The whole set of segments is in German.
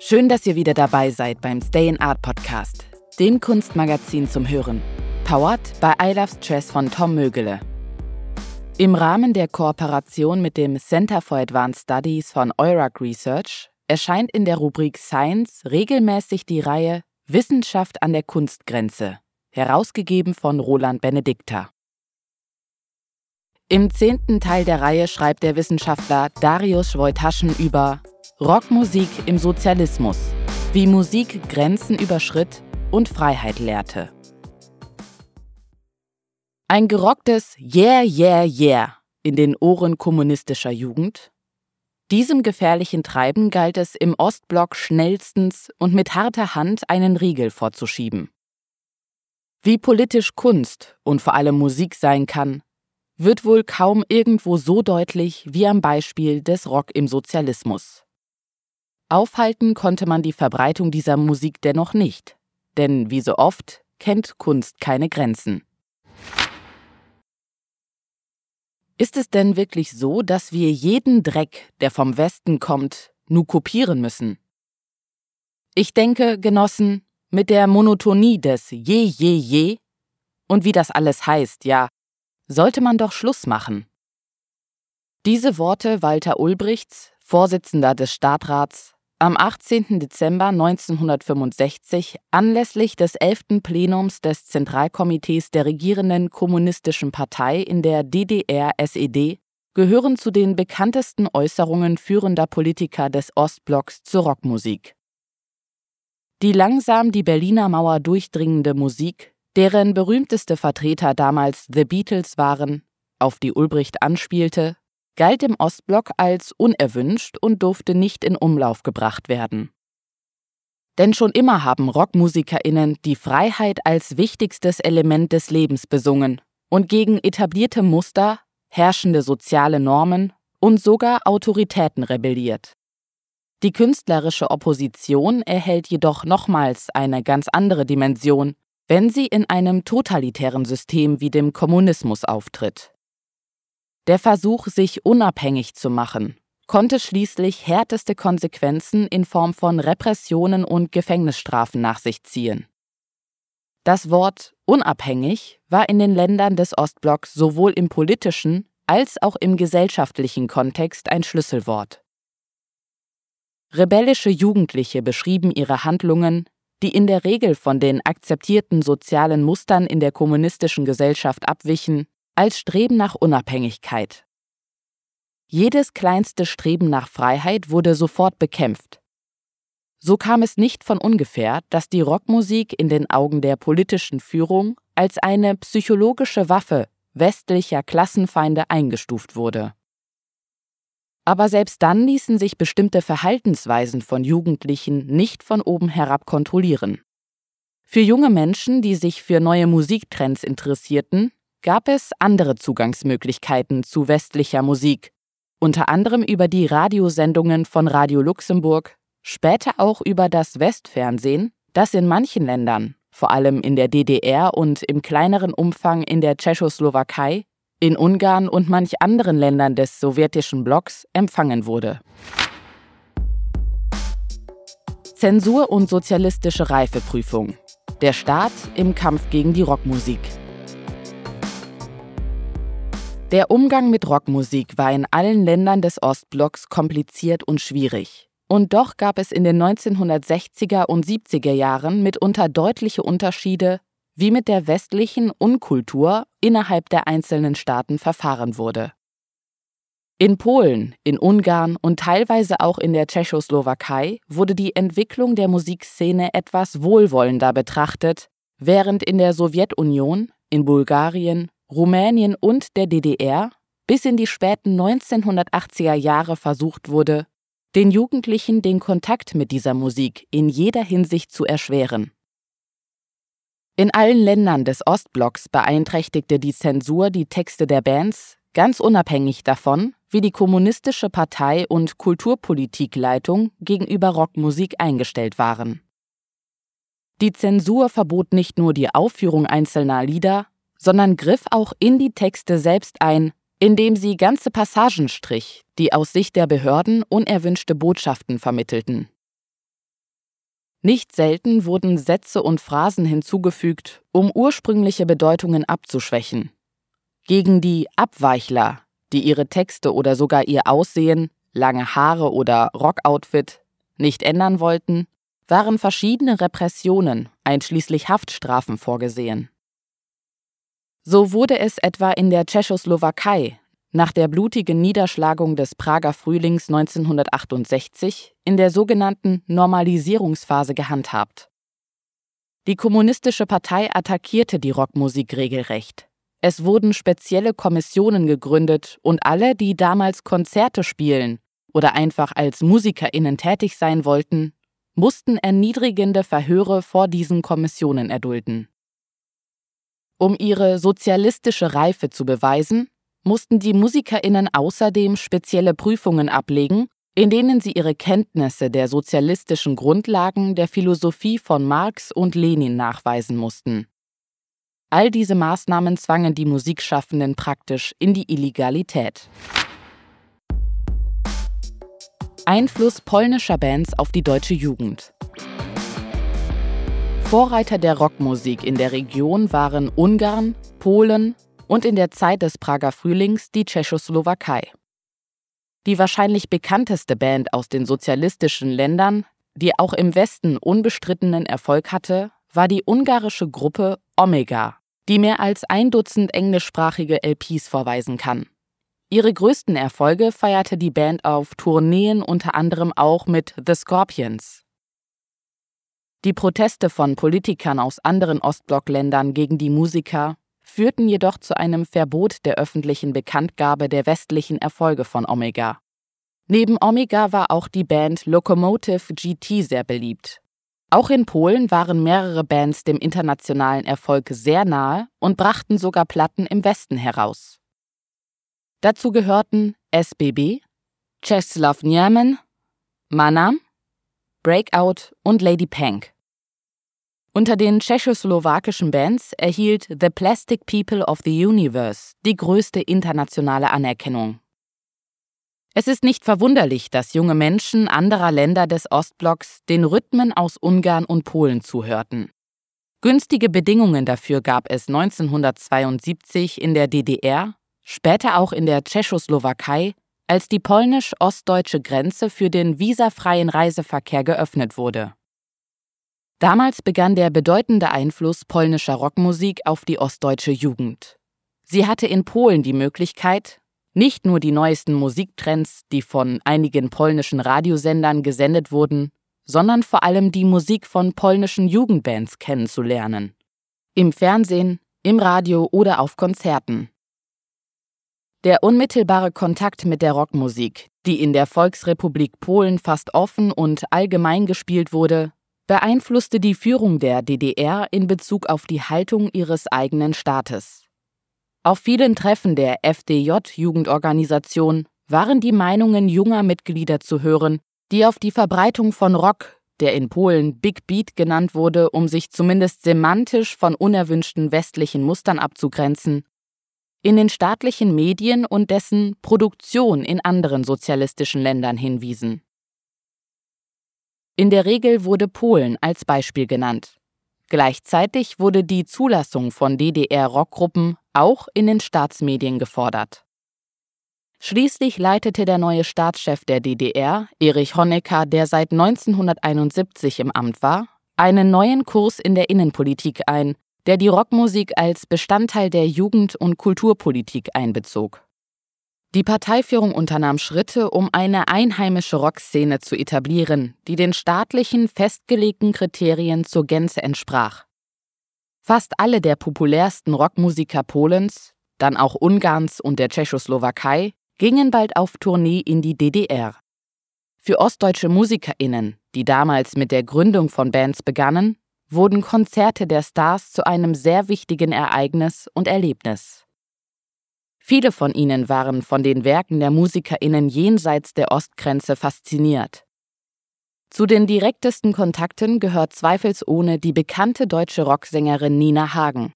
Schön, dass ihr wieder dabei seid beim Stay in Art Podcast, dem Kunstmagazin zum Hören. Powered by I Love Stress von Tom Mögele. Im Rahmen der Kooperation mit dem Center for Advanced Studies von Eurac Research erscheint in der Rubrik Science regelmäßig die Reihe Wissenschaft an der Kunstgrenze, herausgegeben von Roland Benedikta. Im zehnten Teil der Reihe schreibt der Wissenschaftler Darius Wojtaschen über Rockmusik im Sozialismus, wie Musik Grenzen überschritt und Freiheit lehrte. Ein gerocktes Yeah, yeah, yeah in den Ohren kommunistischer Jugend? Diesem gefährlichen Treiben galt es im Ostblock schnellstens und mit harter Hand einen Riegel vorzuschieben. Wie politisch Kunst und vor allem Musik sein kann, wird wohl kaum irgendwo so deutlich wie am Beispiel des Rock im Sozialismus. Aufhalten konnte man die Verbreitung dieser Musik dennoch nicht, denn wie so oft kennt Kunst keine Grenzen. Ist es denn wirklich so, dass wir jeden Dreck, der vom Westen kommt, nur kopieren müssen? Ich denke, Genossen, mit der Monotonie des Je, Je, Je und wie das alles heißt, ja, sollte man doch Schluss machen. Diese Worte Walter Ulbrichts, Vorsitzender des Stadtrats, am 18. Dezember 1965 anlässlich des 11. Plenums des Zentralkomitees der regierenden Kommunistischen Partei in der DDR-SED gehören zu den bekanntesten Äußerungen führender Politiker des Ostblocks zur Rockmusik. Die langsam die Berliner Mauer durchdringende Musik deren berühmteste Vertreter damals The Beatles waren, auf die Ulbricht anspielte, galt im Ostblock als unerwünscht und durfte nicht in Umlauf gebracht werden. Denn schon immer haben Rockmusikerinnen die Freiheit als wichtigstes Element des Lebens besungen und gegen etablierte Muster, herrschende soziale Normen und sogar Autoritäten rebelliert. Die künstlerische Opposition erhält jedoch nochmals eine ganz andere Dimension wenn sie in einem totalitären System wie dem Kommunismus auftritt. Der Versuch, sich unabhängig zu machen, konnte schließlich härteste Konsequenzen in Form von Repressionen und Gefängnisstrafen nach sich ziehen. Das Wort unabhängig war in den Ländern des Ostblocks sowohl im politischen als auch im gesellschaftlichen Kontext ein Schlüsselwort. Rebellische Jugendliche beschrieben ihre Handlungen die in der Regel von den akzeptierten sozialen Mustern in der kommunistischen Gesellschaft abwichen, als Streben nach Unabhängigkeit. Jedes kleinste Streben nach Freiheit wurde sofort bekämpft. So kam es nicht von ungefähr, dass die Rockmusik in den Augen der politischen Führung als eine psychologische Waffe westlicher Klassenfeinde eingestuft wurde. Aber selbst dann ließen sich bestimmte Verhaltensweisen von Jugendlichen nicht von oben herab kontrollieren. Für junge Menschen, die sich für neue Musiktrends interessierten, gab es andere Zugangsmöglichkeiten zu westlicher Musik, unter anderem über die Radiosendungen von Radio Luxemburg, später auch über das Westfernsehen, das in manchen Ländern, vor allem in der DDR und im kleineren Umfang in der Tschechoslowakei, in Ungarn und manch anderen Ländern des sowjetischen Blocks empfangen wurde. Zensur und sozialistische Reifeprüfung. Der Staat im Kampf gegen die Rockmusik. Der Umgang mit Rockmusik war in allen Ländern des Ostblocks kompliziert und schwierig. Und doch gab es in den 1960er und 70er Jahren mitunter deutliche Unterschiede wie mit der westlichen Unkultur innerhalb der einzelnen Staaten verfahren wurde. In Polen, in Ungarn und teilweise auch in der Tschechoslowakei wurde die Entwicklung der Musikszene etwas wohlwollender betrachtet, während in der Sowjetunion, in Bulgarien, Rumänien und der DDR bis in die späten 1980er Jahre versucht wurde, den Jugendlichen den Kontakt mit dieser Musik in jeder Hinsicht zu erschweren. In allen Ländern des Ostblocks beeinträchtigte die Zensur die Texte der Bands, ganz unabhängig davon, wie die Kommunistische Partei und Kulturpolitikleitung gegenüber Rockmusik eingestellt waren. Die Zensur verbot nicht nur die Aufführung einzelner Lieder, sondern griff auch in die Texte selbst ein, indem sie ganze Passagen strich, die aus Sicht der Behörden unerwünschte Botschaften vermittelten. Nicht selten wurden Sätze und Phrasen hinzugefügt, um ursprüngliche Bedeutungen abzuschwächen. Gegen die Abweichler, die ihre Texte oder sogar ihr Aussehen, lange Haare oder Rockoutfit nicht ändern wollten, waren verschiedene Repressionen, einschließlich Haftstrafen vorgesehen. So wurde es etwa in der Tschechoslowakei nach der blutigen Niederschlagung des Prager Frühlings 1968 in der sogenannten Normalisierungsphase gehandhabt. Die Kommunistische Partei attackierte die Rockmusik regelrecht. Es wurden spezielle Kommissionen gegründet und alle, die damals Konzerte spielen oder einfach als Musikerinnen tätig sein wollten, mussten erniedrigende Verhöre vor diesen Kommissionen erdulden. Um ihre sozialistische Reife zu beweisen, mussten die Musikerinnen außerdem spezielle Prüfungen ablegen, in denen sie ihre Kenntnisse der sozialistischen Grundlagen der Philosophie von Marx und Lenin nachweisen mussten. All diese Maßnahmen zwangen die Musikschaffenden praktisch in die Illegalität. Einfluss polnischer Bands auf die deutsche Jugend. Vorreiter der Rockmusik in der Region waren Ungarn, Polen, und in der Zeit des Prager Frühlings die Tschechoslowakei. Die wahrscheinlich bekannteste Band aus den sozialistischen Ländern, die auch im Westen unbestrittenen Erfolg hatte, war die ungarische Gruppe Omega, die mehr als ein Dutzend englischsprachige LPs vorweisen kann. Ihre größten Erfolge feierte die Band auf Tourneen unter anderem auch mit The Scorpions. Die Proteste von Politikern aus anderen Ostblockländern gegen die Musiker führten jedoch zu einem Verbot der öffentlichen Bekanntgabe der westlichen Erfolge von Omega. Neben Omega war auch die Band Locomotive GT sehr beliebt. Auch in Polen waren mehrere Bands dem internationalen Erfolg sehr nahe und brachten sogar Platten im Westen heraus. Dazu gehörten SBB, Czesław Niemen, Manam, Breakout und Lady Pank. Unter den tschechoslowakischen Bands erhielt The Plastic People of the Universe die größte internationale Anerkennung. Es ist nicht verwunderlich, dass junge Menschen anderer Länder des Ostblocks den Rhythmen aus Ungarn und Polen zuhörten. Günstige Bedingungen dafür gab es 1972 in der DDR, später auch in der Tschechoslowakei, als die polnisch-ostdeutsche Grenze für den visafreien Reiseverkehr geöffnet wurde. Damals begann der bedeutende Einfluss polnischer Rockmusik auf die ostdeutsche Jugend. Sie hatte in Polen die Möglichkeit, nicht nur die neuesten Musiktrends, die von einigen polnischen Radiosendern gesendet wurden, sondern vor allem die Musik von polnischen Jugendbands kennenzulernen. Im Fernsehen, im Radio oder auf Konzerten. Der unmittelbare Kontakt mit der Rockmusik, die in der Volksrepublik Polen fast offen und allgemein gespielt wurde, beeinflusste die Führung der DDR in Bezug auf die Haltung ihres eigenen Staates. Auf vielen Treffen der FDJ-Jugendorganisation waren die Meinungen junger Mitglieder zu hören, die auf die Verbreitung von Rock, der in Polen Big Beat genannt wurde, um sich zumindest semantisch von unerwünschten westlichen Mustern abzugrenzen, in den staatlichen Medien und dessen Produktion in anderen sozialistischen Ländern hinwiesen. In der Regel wurde Polen als Beispiel genannt. Gleichzeitig wurde die Zulassung von DDR-Rockgruppen auch in den Staatsmedien gefordert. Schließlich leitete der neue Staatschef der DDR, Erich Honecker, der seit 1971 im Amt war, einen neuen Kurs in der Innenpolitik ein, der die Rockmusik als Bestandteil der Jugend- und Kulturpolitik einbezog. Die Parteiführung unternahm Schritte, um eine einheimische Rockszene zu etablieren, die den staatlichen festgelegten Kriterien zur Gänze entsprach. Fast alle der populärsten Rockmusiker Polens, dann auch Ungarns und der Tschechoslowakei, gingen bald auf Tournee in die DDR. Für ostdeutsche Musikerinnen, die damals mit der Gründung von Bands begannen, wurden Konzerte der Stars zu einem sehr wichtigen Ereignis und Erlebnis. Viele von ihnen waren von den Werken der Musikerinnen jenseits der Ostgrenze fasziniert. Zu den direktesten Kontakten gehört zweifelsohne die bekannte deutsche Rocksängerin Nina Hagen.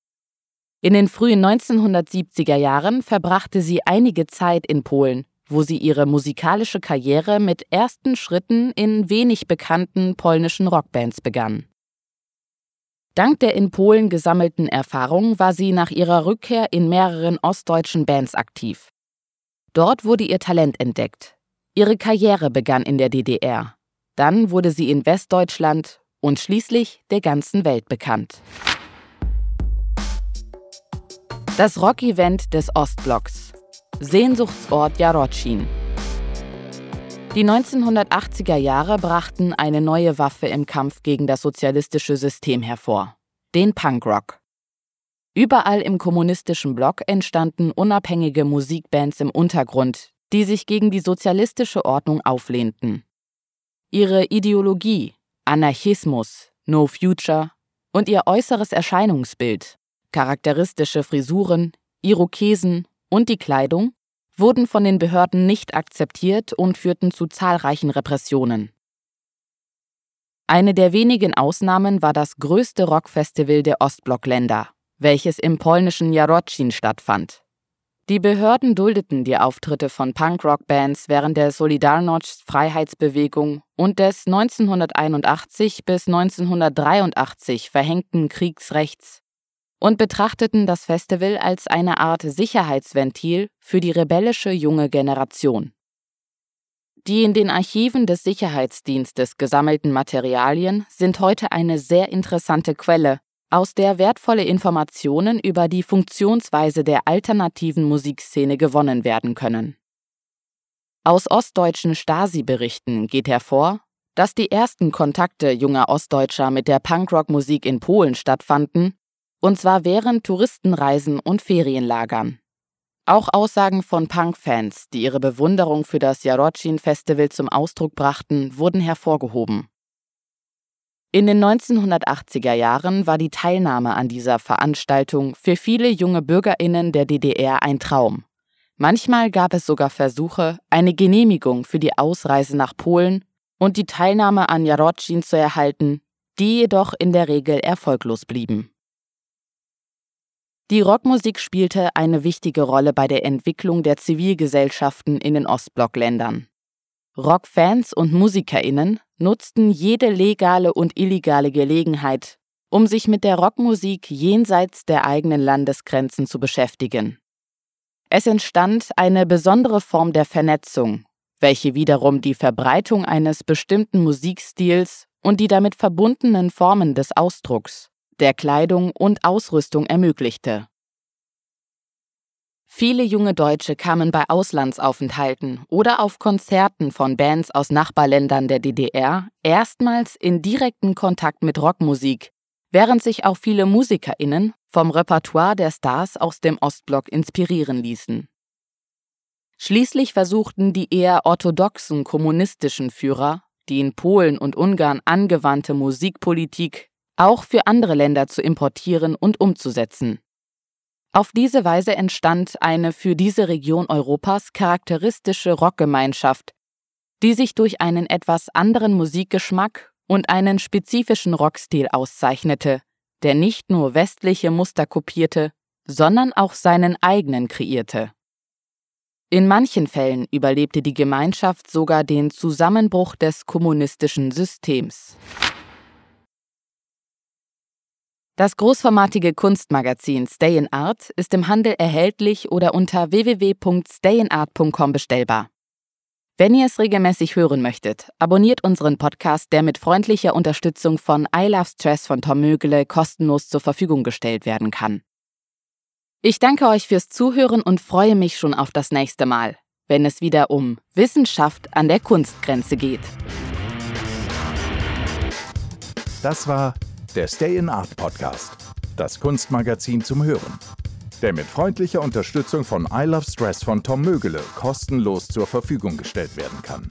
In den frühen 1970er Jahren verbrachte sie einige Zeit in Polen, wo sie ihre musikalische Karriere mit ersten Schritten in wenig bekannten polnischen Rockbands begann. Dank der in Polen gesammelten Erfahrung war sie nach ihrer Rückkehr in mehreren ostdeutschen Bands aktiv. Dort wurde ihr Talent entdeckt. Ihre Karriere begann in der DDR. Dann wurde sie in Westdeutschland und schließlich der ganzen Welt bekannt. Das Rock-Event des Ostblocks. Sehnsuchtsort Jarotschin. Die 1980er Jahre brachten eine neue Waffe im Kampf gegen das sozialistische System hervor, den Punkrock. Überall im kommunistischen Block entstanden unabhängige Musikbands im Untergrund, die sich gegen die sozialistische Ordnung auflehnten. Ihre Ideologie, Anarchismus, No Future und ihr äußeres Erscheinungsbild, charakteristische Frisuren, Irokesen und die Kleidung wurden von den Behörden nicht akzeptiert und führten zu zahlreichen Repressionen. Eine der wenigen Ausnahmen war das größte Rockfestival der Ostblockländer, welches im polnischen Jarocin stattfand. Die Behörden duldeten die Auftritte von Punkrock-Bands während der Solidarność-Freiheitsbewegung und des 1981 bis 1983 verhängten Kriegsrechts und betrachteten das Festival als eine Art Sicherheitsventil für die rebellische junge Generation. Die in den Archiven des Sicherheitsdienstes gesammelten Materialien sind heute eine sehr interessante Quelle, aus der wertvolle Informationen über die Funktionsweise der alternativen Musikszene gewonnen werden können. Aus ostdeutschen Stasi-Berichten geht hervor, dass die ersten Kontakte junger Ostdeutscher mit der Punkrock-Musik in Polen stattfanden und zwar während Touristenreisen und Ferienlagern. Auch Aussagen von Punk-Fans, die ihre Bewunderung für das Jarocin-Festival zum Ausdruck brachten, wurden hervorgehoben. In den 1980er Jahren war die Teilnahme an dieser Veranstaltung für viele junge Bürgerinnen der DDR ein Traum. Manchmal gab es sogar Versuche, eine Genehmigung für die Ausreise nach Polen und die Teilnahme an Jarocin zu erhalten, die jedoch in der Regel erfolglos blieben. Die Rockmusik spielte eine wichtige Rolle bei der Entwicklung der Zivilgesellschaften in den Ostblockländern. Rockfans und Musikerinnen nutzten jede legale und illegale Gelegenheit, um sich mit der Rockmusik jenseits der eigenen Landesgrenzen zu beschäftigen. Es entstand eine besondere Form der Vernetzung, welche wiederum die Verbreitung eines bestimmten Musikstils und die damit verbundenen Formen des Ausdrucks der Kleidung und Ausrüstung ermöglichte. Viele junge Deutsche kamen bei Auslandsaufenthalten oder auf Konzerten von Bands aus Nachbarländern der DDR erstmals in direkten Kontakt mit Rockmusik, während sich auch viele Musikerinnen vom Repertoire der Stars aus dem Ostblock inspirieren ließen. Schließlich versuchten die eher orthodoxen kommunistischen Führer, die in Polen und Ungarn angewandte Musikpolitik auch für andere Länder zu importieren und umzusetzen. Auf diese Weise entstand eine für diese Region Europas charakteristische Rockgemeinschaft, die sich durch einen etwas anderen Musikgeschmack und einen spezifischen Rockstil auszeichnete, der nicht nur westliche Muster kopierte, sondern auch seinen eigenen kreierte. In manchen Fällen überlebte die Gemeinschaft sogar den Zusammenbruch des kommunistischen Systems. Das großformatige Kunstmagazin Stay in Art ist im Handel erhältlich oder unter www.stayinart.com bestellbar. Wenn ihr es regelmäßig hören möchtet, abonniert unseren Podcast, der mit freundlicher Unterstützung von I Love Stress von Tom Mögele kostenlos zur Verfügung gestellt werden kann. Ich danke euch fürs Zuhören und freue mich schon auf das nächste Mal, wenn es wieder um Wissenschaft an der Kunstgrenze geht. Das war der Stay in Art Podcast, das Kunstmagazin zum Hören, der mit freundlicher Unterstützung von I Love Stress von Tom Mögele kostenlos zur Verfügung gestellt werden kann.